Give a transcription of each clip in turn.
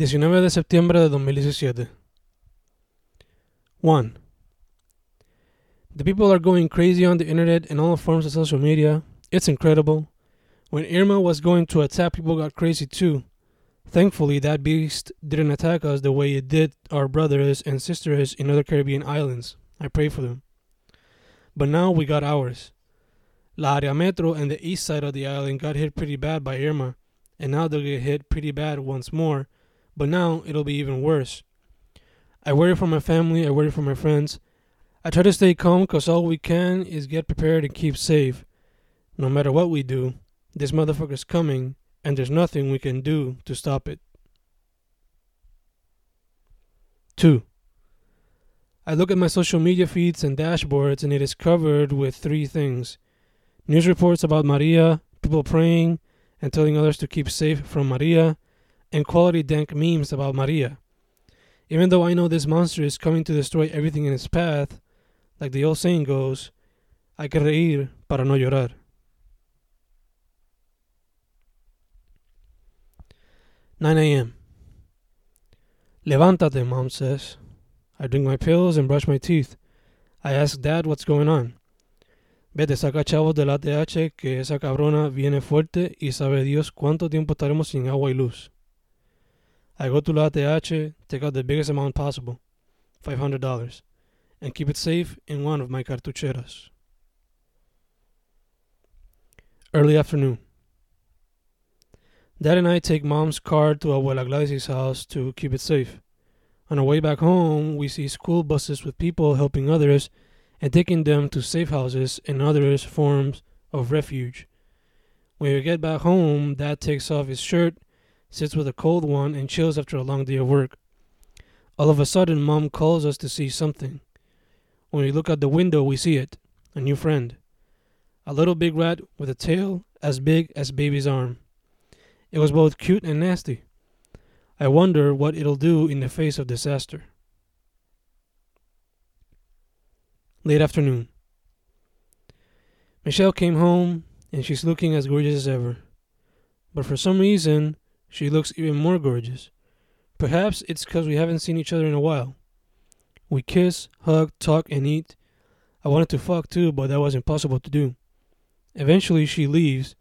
19 de septiembre de 2017. 1. The people are going crazy on the internet and all forms of social media. It's incredible. When Irma was going to attack, people got crazy too. Thankfully, that beast didn't attack us the way it did our brothers and sisters in other Caribbean islands. I pray for them. But now we got ours. La Área Metro and the east side of the island got hit pretty bad by Irma, and now they'll get hit pretty bad once more, but now it'll be even worse. I worry for my family, I worry for my friends. I try to stay calm because all we can is get prepared and keep safe. No matter what we do, this motherfucker's coming, and there's nothing we can do to stop it. 2. I look at my social media feeds and dashboards, and it is covered with three things news reports about Maria, people praying and telling others to keep safe from Maria, and quality dank memes about Maria. Even though I know this monster is coming to destroy everything in its path, like the old saying goes, hay que reír para no llorar. Nine a.m. Levántate, mom says. I drink my pills and brush my teeth. I ask dad what's going on. Vete, saca chavos del ATH que esa cabrona viene fuerte y sabe Dios cuánto tiempo estaremos sin agua y luz. I go to La ATH, take out the biggest amount possible, $500, and keep it safe in one of my cartucheras. Early afternoon. Dad and I take mom's car to Abuela Gladys' house to keep it safe. On our way back home, we see school buses with people helping others and taking them to safe houses and other forms of refuge. When we get back home, Dad takes off his shirt, sits with a cold one, and chills after a long day of work. All of a sudden, Mom calls us to see something. When we look out the window, we see it a new friend. A little big rat with a tail as big as baby's arm. It was both cute and nasty. I wonder what it'll do in the face of disaster. Late afternoon. Michelle came home and she's looking as gorgeous as ever. But for some reason, she looks even more gorgeous. Perhaps it's because we haven't seen each other in a while. We kiss, hug, talk, and eat. I wanted to fuck too, but that was impossible to do. Eventually, she leaves,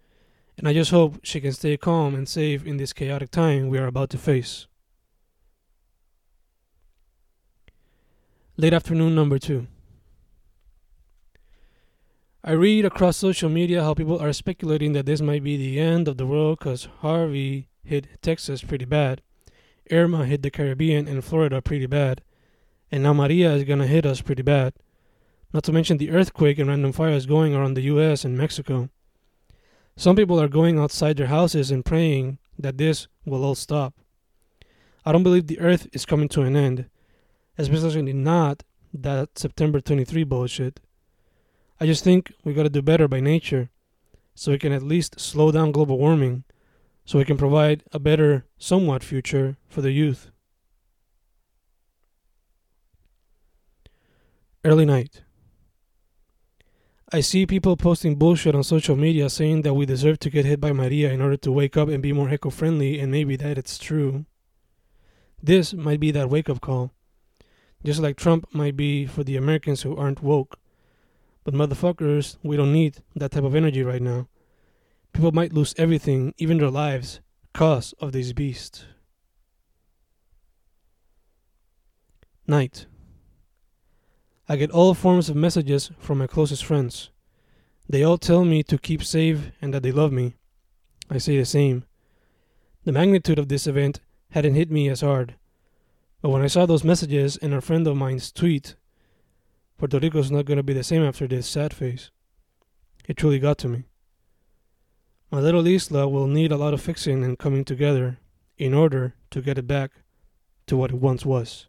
and I just hope she can stay calm and safe in this chaotic time we are about to face. Late afternoon number two. I read across social media how people are speculating that this might be the end of the world because Harvey hit Texas pretty bad, Irma hit the Caribbean and Florida pretty bad, and now Maria is gonna hit us pretty bad. Not to mention the earthquake and random fires going around the US and Mexico. Some people are going outside their houses and praying that this will all stop. I don't believe the earth is coming to an end, especially not that September 23 bullshit. I just think we gotta do better by nature so we can at least slow down global warming so we can provide a better, somewhat future for the youth. Early night. I see people posting bullshit on social media saying that we deserve to get hit by Maria in order to wake up and be more eco friendly, and maybe that it's true. This might be that wake up call, just like Trump might be for the Americans who aren't woke. But motherfuckers, we don't need that type of energy right now. People might lose everything, even their lives, cause of this beast. Night. I get all forms of messages from my closest friends. They all tell me to keep safe and that they love me. I say the same. The magnitude of this event hadn't hit me as hard. But when I saw those messages and a friend of mine's tweet, Puerto Rico's not going to be the same after this sad face, it truly got to me. My little isla will need a lot of fixing and coming together in order to get it back to what it once was.